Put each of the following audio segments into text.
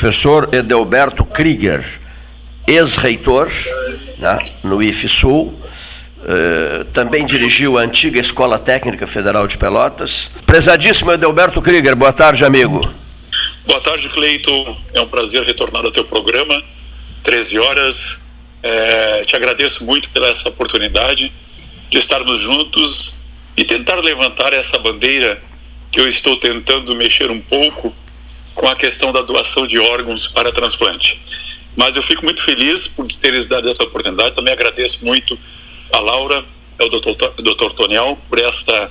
professor Edelberto Krieger, ex-reitor né, no IFSUL, Uh, também dirigiu a antiga Escola Técnica Federal de Pelotas. Prezadíssimo Edelberto Krieger, boa tarde, amigo. Boa tarde, Cleito. É um prazer retornar ao teu programa, 13 horas. É, te agradeço muito pela essa oportunidade de estarmos juntos e tentar levantar essa bandeira que eu estou tentando mexer um pouco com a questão da doação de órgãos para transplante. Mas eu fico muito feliz por teres dado essa oportunidade. Também agradeço muito a Laura, é o doutor, doutor Toniel, por esta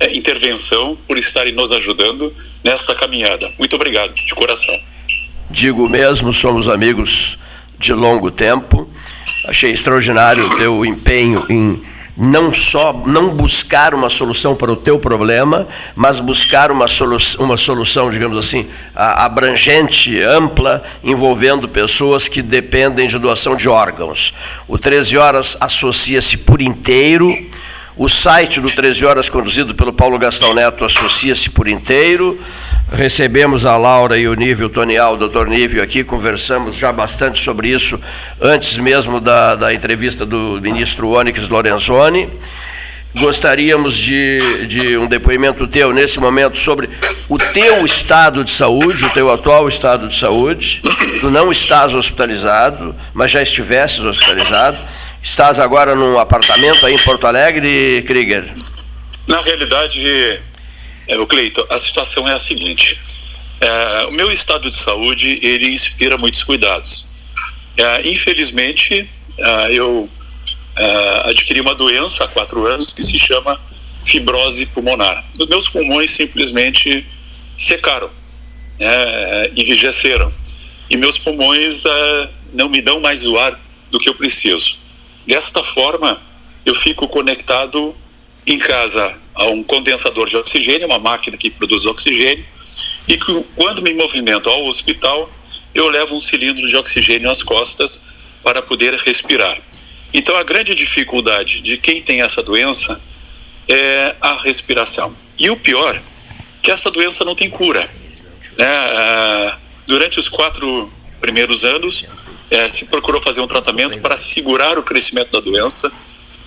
é, intervenção, por estarem nos ajudando nesta caminhada. Muito obrigado, de coração. Digo mesmo, somos amigos de longo tempo. Achei extraordinário o teu empenho em não só não buscar uma solução para o teu problema, mas buscar uma, solu uma solução, digamos assim, abrangente, ampla, envolvendo pessoas que dependem de doação de órgãos. O 13 Horas associa-se por inteiro o site do 13 Horas, conduzido pelo Paulo Gastão Neto, associa-se por inteiro. Recebemos a Laura e o Nível Tonial, o doutor Nível aqui, conversamos já bastante sobre isso, antes mesmo da, da entrevista do ministro Onyx Lorenzoni. Gostaríamos de, de um depoimento teu nesse momento sobre o teu estado de saúde, o teu atual estado de saúde. Tu não estás hospitalizado, mas já estivesses hospitalizado Estás agora num apartamento aí em Porto Alegre, Krieger? Na realidade, é, o Cleito, a situação é a seguinte. É, o meu estado de saúde, ele inspira muitos cuidados. É, infelizmente, é, eu é, adquiri uma doença há quatro anos que se chama fibrose pulmonar. Os meus pulmões simplesmente secaram, né, enrijeceram. E meus pulmões é, não me dão mais o ar do que eu preciso. Desta forma, eu fico conectado em casa a um condensador de oxigênio, uma máquina que produz oxigênio, e que, quando me movimento ao hospital, eu levo um cilindro de oxigênio nas costas para poder respirar. Então, a grande dificuldade de quem tem essa doença é a respiração. E o pior, que essa doença não tem cura. Né? Ah, durante os quatro primeiros anos, é, se procurou fazer um tratamento para segurar o crescimento da doença,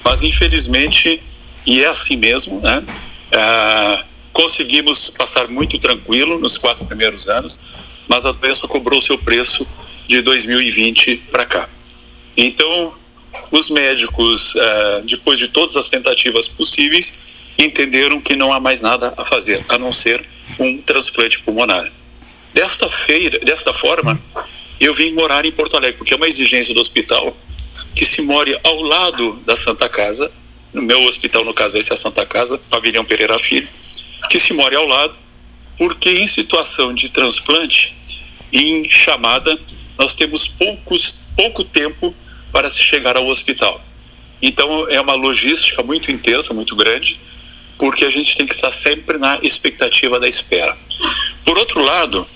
mas infelizmente, e é assim mesmo, né, é, conseguimos passar muito tranquilo nos quatro primeiros anos, mas a doença cobrou seu preço de 2020 para cá. Então, os médicos, é, depois de todas as tentativas possíveis, entenderam que não há mais nada a fazer, a não ser um transplante pulmonar. Desta feira, desta forma, eu vim morar em Porto Alegre, porque é uma exigência do hospital que se more ao lado da Santa Casa, no meu hospital, no caso, vai ser a Santa Casa, Pavilhão Pereira Filho, que se more ao lado, porque em situação de transplante, em chamada, nós temos poucos, pouco tempo para se chegar ao hospital. Então, é uma logística muito intensa, muito grande, porque a gente tem que estar sempre na expectativa da espera. Por outro lado,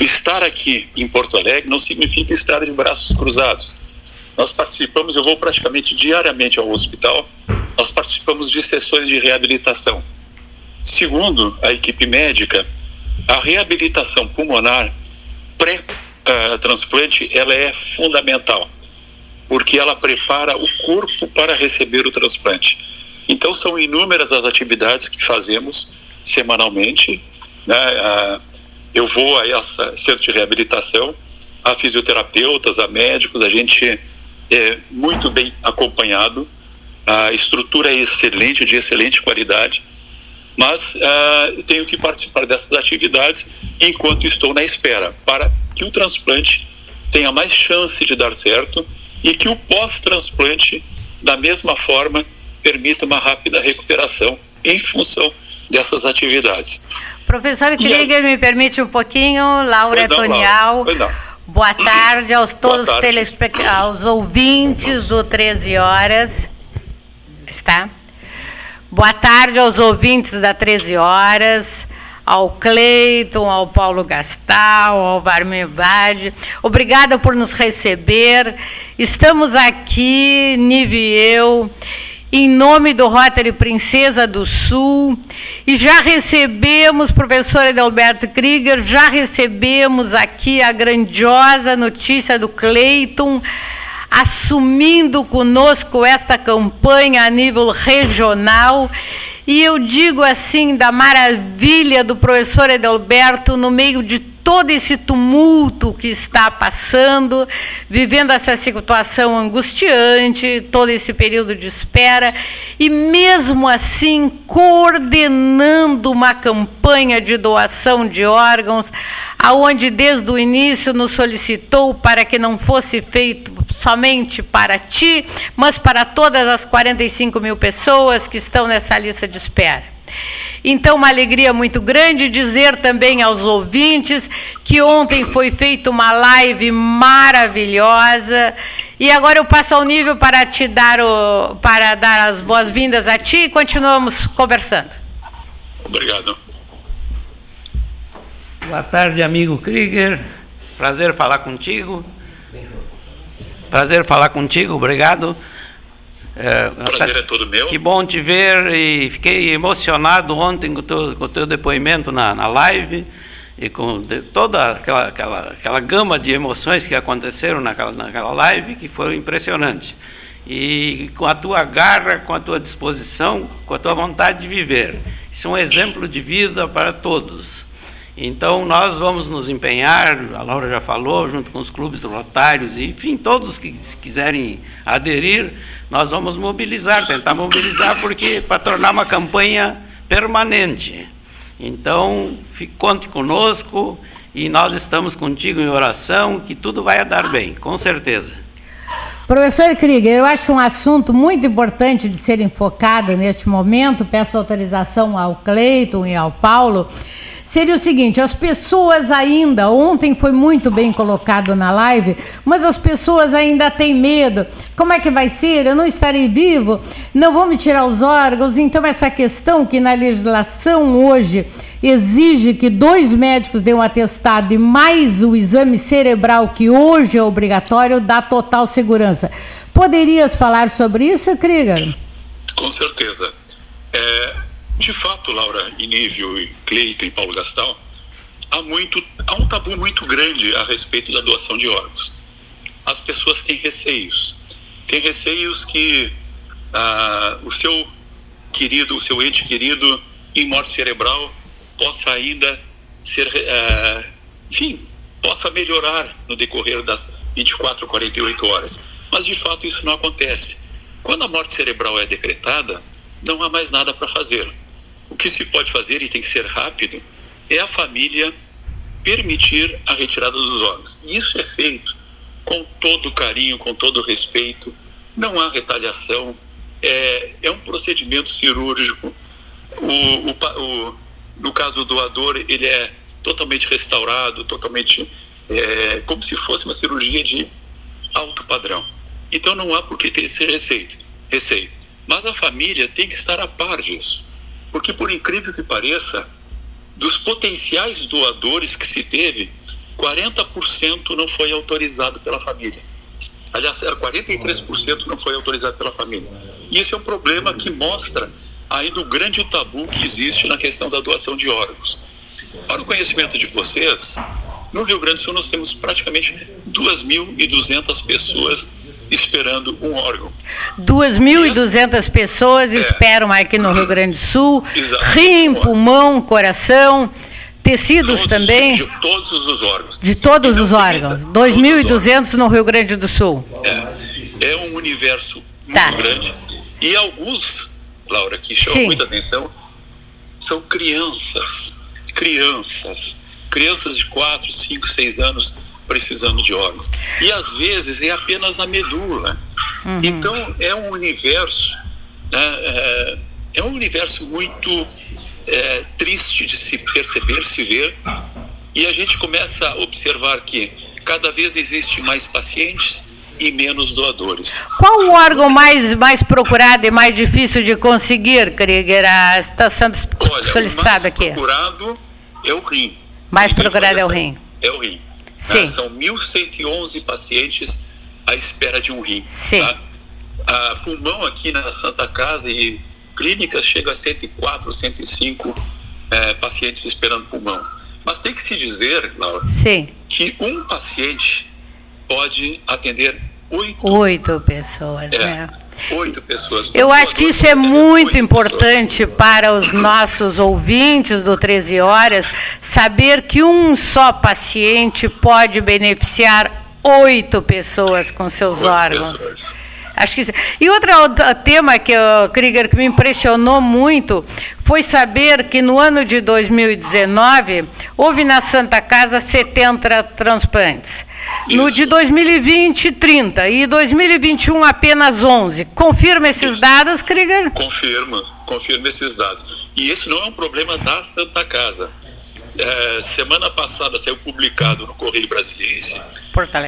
Estar aqui em Porto Alegre não significa estar de braços cruzados. Nós participamos, eu vou praticamente diariamente ao hospital, nós participamos de sessões de reabilitação. Segundo a equipe médica, a reabilitação pulmonar pré-transplante ela é fundamental, porque ela prepara o corpo para receber o transplante. Então são inúmeras as atividades que fazemos semanalmente, né? eu vou a essa centro de reabilitação, a fisioterapeutas, a médicos, a gente é muito bem acompanhado, a estrutura é excelente, de excelente qualidade, mas uh, tenho que participar dessas atividades enquanto estou na espera, para que o transplante tenha mais chance de dar certo e que o pós-transplante, da mesma forma, permita uma rápida recuperação em função dessas atividades. Professor Krieger, me permite um pouquinho, Laura não, Tonial. Boa tarde aos todos os telespect... aos ouvintes do 13 horas. Está? Boa tarde aos ouvintes da 13 horas, ao Cleiton, ao Paulo Gastal, ao Varmebade. Obrigada por nos receber. Estamos aqui, Nive e eu, em nome do Rotary Princesa do Sul, e já recebemos, professor Edelberto Krieger, já recebemos aqui a grandiosa notícia do Cleiton, assumindo conosco esta campanha a nível regional. E eu digo assim da maravilha do professor Edelberto no meio de todo esse tumulto que está passando, vivendo essa situação angustiante, todo esse período de espera, e mesmo assim coordenando uma campanha de doação de órgãos, aonde desde o início nos solicitou para que não fosse feito somente para ti, mas para todas as 45 mil pessoas que estão nessa lista de espera. Então, uma alegria muito grande dizer também aos ouvintes que ontem foi feita uma live maravilhosa. E agora eu passo ao nível para te dar o, para dar as boas-vindas a ti e continuamos conversando. Obrigado. Boa tarde, amigo Krieger. Prazer falar contigo. Prazer falar contigo, obrigado. É, o prazer é todo meu. Que bom te ver e fiquei emocionado ontem com o teu, com o teu depoimento na, na live e com de, toda aquela, aquela, aquela gama de emoções que aconteceram naquela, naquela live que foi impressionante. E com a tua garra, com a tua disposição, com a tua vontade de viver. Isso é um exemplo de vida para todos. Então, nós vamos nos empenhar, a Laura já falou, junto com os clubes rotários, enfim, todos que quiserem aderir, nós vamos mobilizar, tentar mobilizar, porque para tornar uma campanha permanente. Então, conte conosco e nós estamos contigo em oração, que tudo vai dar bem, com certeza. Professor Krieger, eu acho um assunto muito importante de ser enfocado neste momento, peço autorização ao Cleiton e ao Paulo, seria o seguinte: as pessoas ainda, ontem foi muito bem colocado na live, mas as pessoas ainda têm medo. Como é que vai ser? Eu não estarei vivo? Não vão me tirar os órgãos? Então, essa questão que na legislação hoje exige que dois médicos dêem um atestado e mais o exame cerebral, que hoje é obrigatório, dá total segurança. Poderias falar sobre isso, Krieger? Com certeza. É, de fato, Laura Inível, Cleiton e Paulo Gastal, há, muito, há um tabu muito grande a respeito da doação de órgãos. As pessoas têm receios. Têm receios que ah, o seu querido, o seu ente querido em morte cerebral possa ainda ser, ah, enfim, possa melhorar no decorrer das 24, 48 horas. Mas de fato isso não acontece. Quando a morte cerebral é decretada, não há mais nada para fazer. O que se pode fazer, e tem que ser rápido, é a família permitir a retirada dos órgãos. E isso é feito com todo carinho, com todo respeito, não há retaliação, é, é um procedimento cirúrgico. O, o, o, no caso do doador, ele é totalmente restaurado, totalmente é, como se fosse uma cirurgia de alto padrão. Então não há por que ter esse receio. receio. Mas a família tem que estar a par disso. Porque, por incrível que pareça, dos potenciais doadores que se teve, 40% não foi autorizado pela família. Aliás, 43% não foi autorizado pela família. E esse é um problema que mostra ainda o grande tabu que existe na questão da doação de órgãos. Para o conhecimento de vocês, no Rio Grande do Sul nós temos praticamente 2.200 pessoas esperando um órgão. 2.200 pessoas é. esperam aqui no Rio Grande do Sul. Rim, pulmão, coração, tecidos todos, também. De, todos os órgãos. De todos os órgãos. 2.200 no Rio Grande do Sul. É, é um universo muito tá. grande. E alguns, Laura, que chamam Sim. muita atenção, são crianças. Crianças. Crianças de 4, 5, 6 anos precisando de órgão. E às vezes é apenas a medula. Uhum. Então é um universo, né, é, é, um universo muito é, triste de se perceber, se ver, e a gente começa a observar que cada vez existe mais pacientes e menos doadores. Qual o órgão mais, mais procurado e mais difícil de conseguir, Krieger? Está sendo Olha, solicitado aqui. mais procurado é o rim. Mais procurado é o rim. É o rim. Sim. Tá? São 1.111 pacientes à espera de um rim. Sim. Tá? A pulmão aqui na Santa Casa e clínicas chega a 104, 105 é, pacientes esperando pulmão. Mas tem que se dizer, Laura, Sim. que um paciente pode atender oito, oito pessoas. É. Né? Oito pessoas. Eu acho que isso é muito importante para os nossos ouvintes do 13 Horas, saber que um só paciente pode beneficiar oito pessoas com seus oito órgãos. Pessoas. Acho que E outro tema que, Krieger, que me impressionou muito foi saber que no ano de 2019 houve na Santa Casa 70 transplantes. No de 2020, 30. E 2021, apenas 11. Confirma esses Isso. dados, Krieger? Confirma, confirma esses dados. E esse não é um problema da Santa Casa. É, semana passada saiu publicado no Correio Brasiliense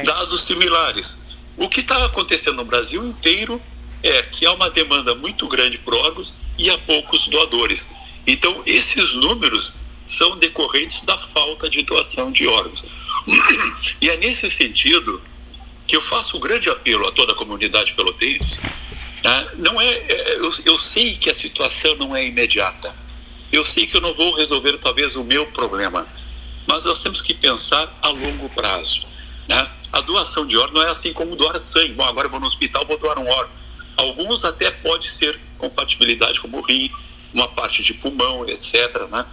dados similares. O que está acontecendo no Brasil inteiro é que há uma demanda muito grande por órgãos e há poucos doadores. Então, esses números são decorrentes da falta de doação de órgãos. E é nesse sentido que eu faço um grande apelo a toda a comunidade pelotense. Né? Não é, é, eu, eu sei que a situação não é imediata. Eu sei que eu não vou resolver talvez o meu problema, mas nós temos que pensar a longo prazo. Né? A doação de órgão não é assim como doar sangue. Bom, agora eu vou no hospital, vou doar um órgão. Alguns até pode ser compatibilidade como rim, uma parte de pulmão, etc., né?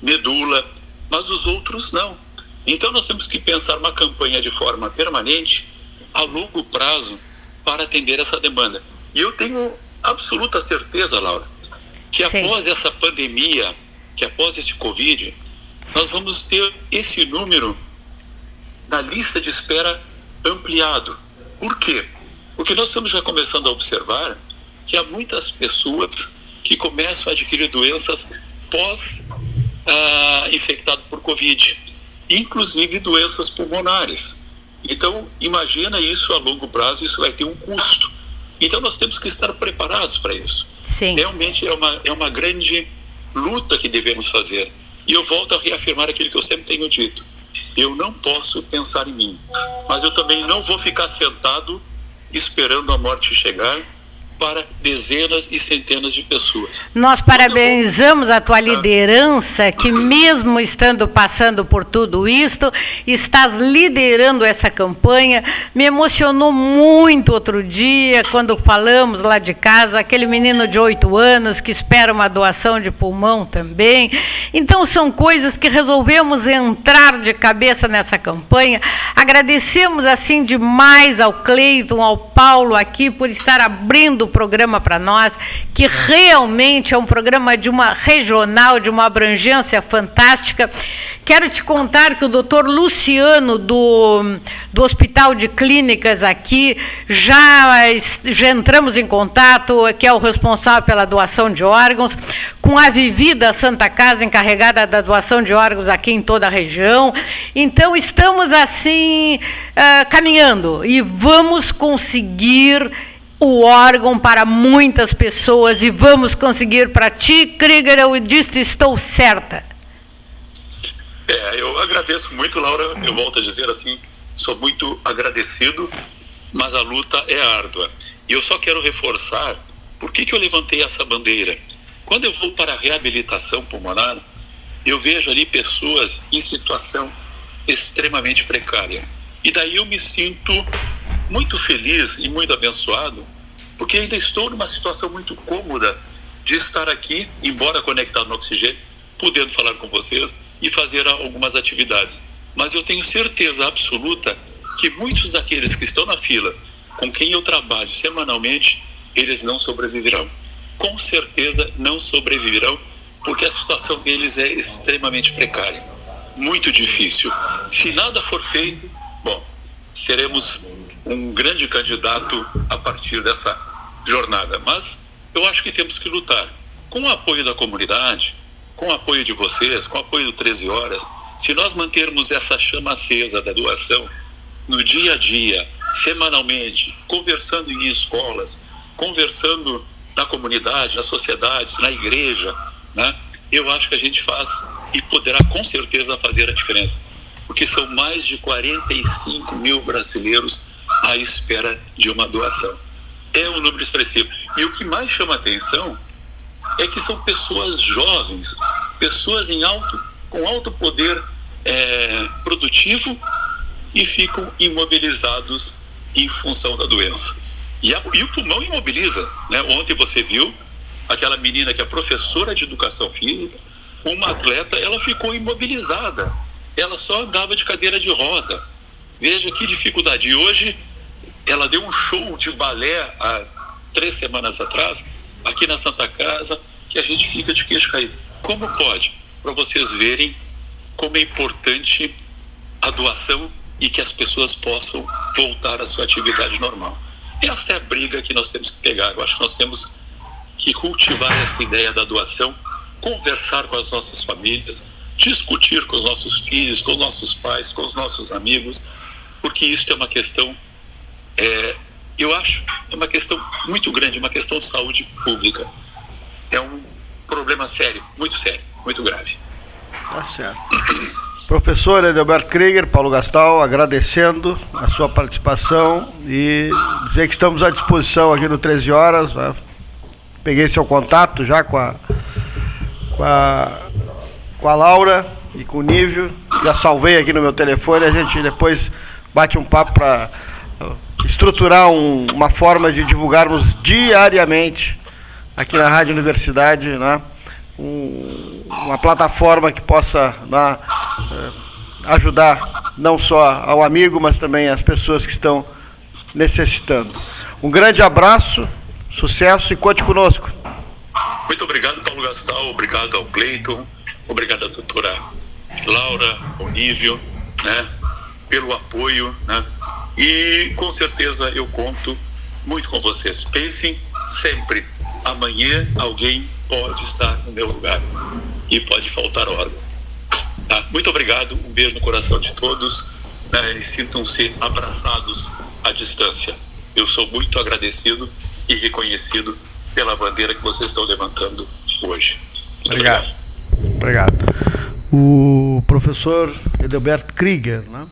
medula, mas os outros não. Então nós temos que pensar uma campanha de forma permanente, a longo prazo, para atender essa demanda. E eu tenho absoluta certeza, Laura, que Sim. após essa pandemia, que após esse Covid, nós vamos ter esse número na lista de espera ampliado. Por quê? Porque nós estamos já começando a observar que há muitas pessoas que começam a adquirir doenças pós ah, infectado por Covid, inclusive doenças pulmonares. Então, imagina isso a longo prazo, isso vai ter um custo. Então, nós temos que estar preparados para isso. Sim. Realmente é uma, é uma grande luta que devemos fazer. E eu volto a reafirmar aquilo que eu sempre tenho dito. Eu não posso pensar em mim, mas eu também não vou ficar sentado esperando a morte chegar para dezenas e centenas de pessoas. Nós parabenizamos a tua liderança, que mesmo estando passando por tudo isto, estás liderando essa campanha. Me emocionou muito outro dia, quando falamos lá de casa, aquele menino de oito anos que espera uma doação de pulmão também. Então, são coisas que resolvemos entrar de cabeça nessa campanha. Agradecemos, assim, demais ao Cleiton, ao Paulo aqui, por estar abrindo o programa para nós, que realmente é um programa de uma regional, de uma abrangência fantástica. Quero te contar que o doutor Luciano, do, do Hospital de Clínicas aqui, já, já entramos em contato, que é o responsável pela doação de órgãos, com a Vivida Santa Casa, encarregada da doação de órgãos aqui em toda a região. Então, estamos assim, uh, caminhando e vamos conseguir o órgão para muitas pessoas e vamos conseguir para ti, Krieger, eu disse, estou certa. É, eu agradeço muito, Laura, eu volto a dizer assim, sou muito agradecido, mas a luta é árdua. E eu só quero reforçar por que, que eu levantei essa bandeira. Quando eu vou para a reabilitação pulmonar, eu vejo ali pessoas em situação extremamente precária. E daí eu me sinto muito feliz e muito abençoado porque ainda estou numa situação muito cômoda de estar aqui, embora conectado no oxigênio, podendo falar com vocês e fazer algumas atividades. Mas eu tenho certeza absoluta que muitos daqueles que estão na fila, com quem eu trabalho semanalmente, eles não sobreviverão. Com certeza não sobreviverão, porque a situação deles é extremamente precária, muito difícil. Se nada for feito, bom, seremos um grande candidato a partir dessa jornada. Mas eu acho que temos que lutar com o apoio da comunidade, com o apoio de vocês, com o apoio do 13 Horas. Se nós mantermos essa chama acesa da doação no dia a dia, semanalmente, conversando em escolas, conversando na comunidade, nas sociedades, na igreja, né? eu acho que a gente faz e poderá com certeza fazer a diferença. Porque são mais de 45 mil brasileiros à espera de uma doação. é um número expressivo. E o que mais chama atenção é que são pessoas jovens, pessoas em alto, com alto poder é, produtivo e ficam imobilizados em função da doença. E, a, e o pulmão imobiliza. Né? Ontem você viu aquela menina que é professora de educação física, uma atleta, ela ficou imobilizada. Ela só andava de cadeira de roda. Veja que dificuldade. E hoje ela deu um show de balé há três semanas atrás, aqui na Santa Casa, que a gente fica de queixo caído. Como pode? Para vocês verem como é importante a doação e que as pessoas possam voltar à sua atividade normal. Essa é a briga que nós temos que pegar. Eu acho que nós temos que cultivar essa ideia da doação, conversar com as nossas famílias, discutir com os nossos filhos, com os nossos pais, com os nossos amigos, porque isso é uma questão, é, eu acho, é uma questão muito grande, uma questão de saúde pública. É um problema sério, muito sério, muito grave. Tá certo. Professor Edelberto Krieger, Paulo Gastal, agradecendo a sua participação e dizer que estamos à disposição aqui no 13 Horas. Né? Peguei seu contato já com a, com a, com a Laura e com o Nívio. Já salvei aqui no meu telefone. A gente depois bate um papo para estruturar um, uma forma de divulgarmos diariamente aqui na Rádio Universidade, né? um, uma plataforma que possa né, ajudar não só ao amigo, mas também as pessoas que estão necessitando. Um grande abraço, sucesso e conte conosco. Muito obrigado, Paulo Gastal, obrigado ao Cleiton, obrigado à doutora Laura, ao Nívio, né, pelo apoio, né, e com certeza eu conto muito com vocês. Pensem sempre, amanhã alguém pode estar no meu lugar e pode faltar órgão. Tá? Muito obrigado, um beijo no coração de todos né, sintam-se abraçados à distância. Eu sou muito agradecido e reconhecido pela bandeira que vocês estão levantando hoje. Muito obrigado. Obrigado. obrigado. O professor Edelberto Krieger, né?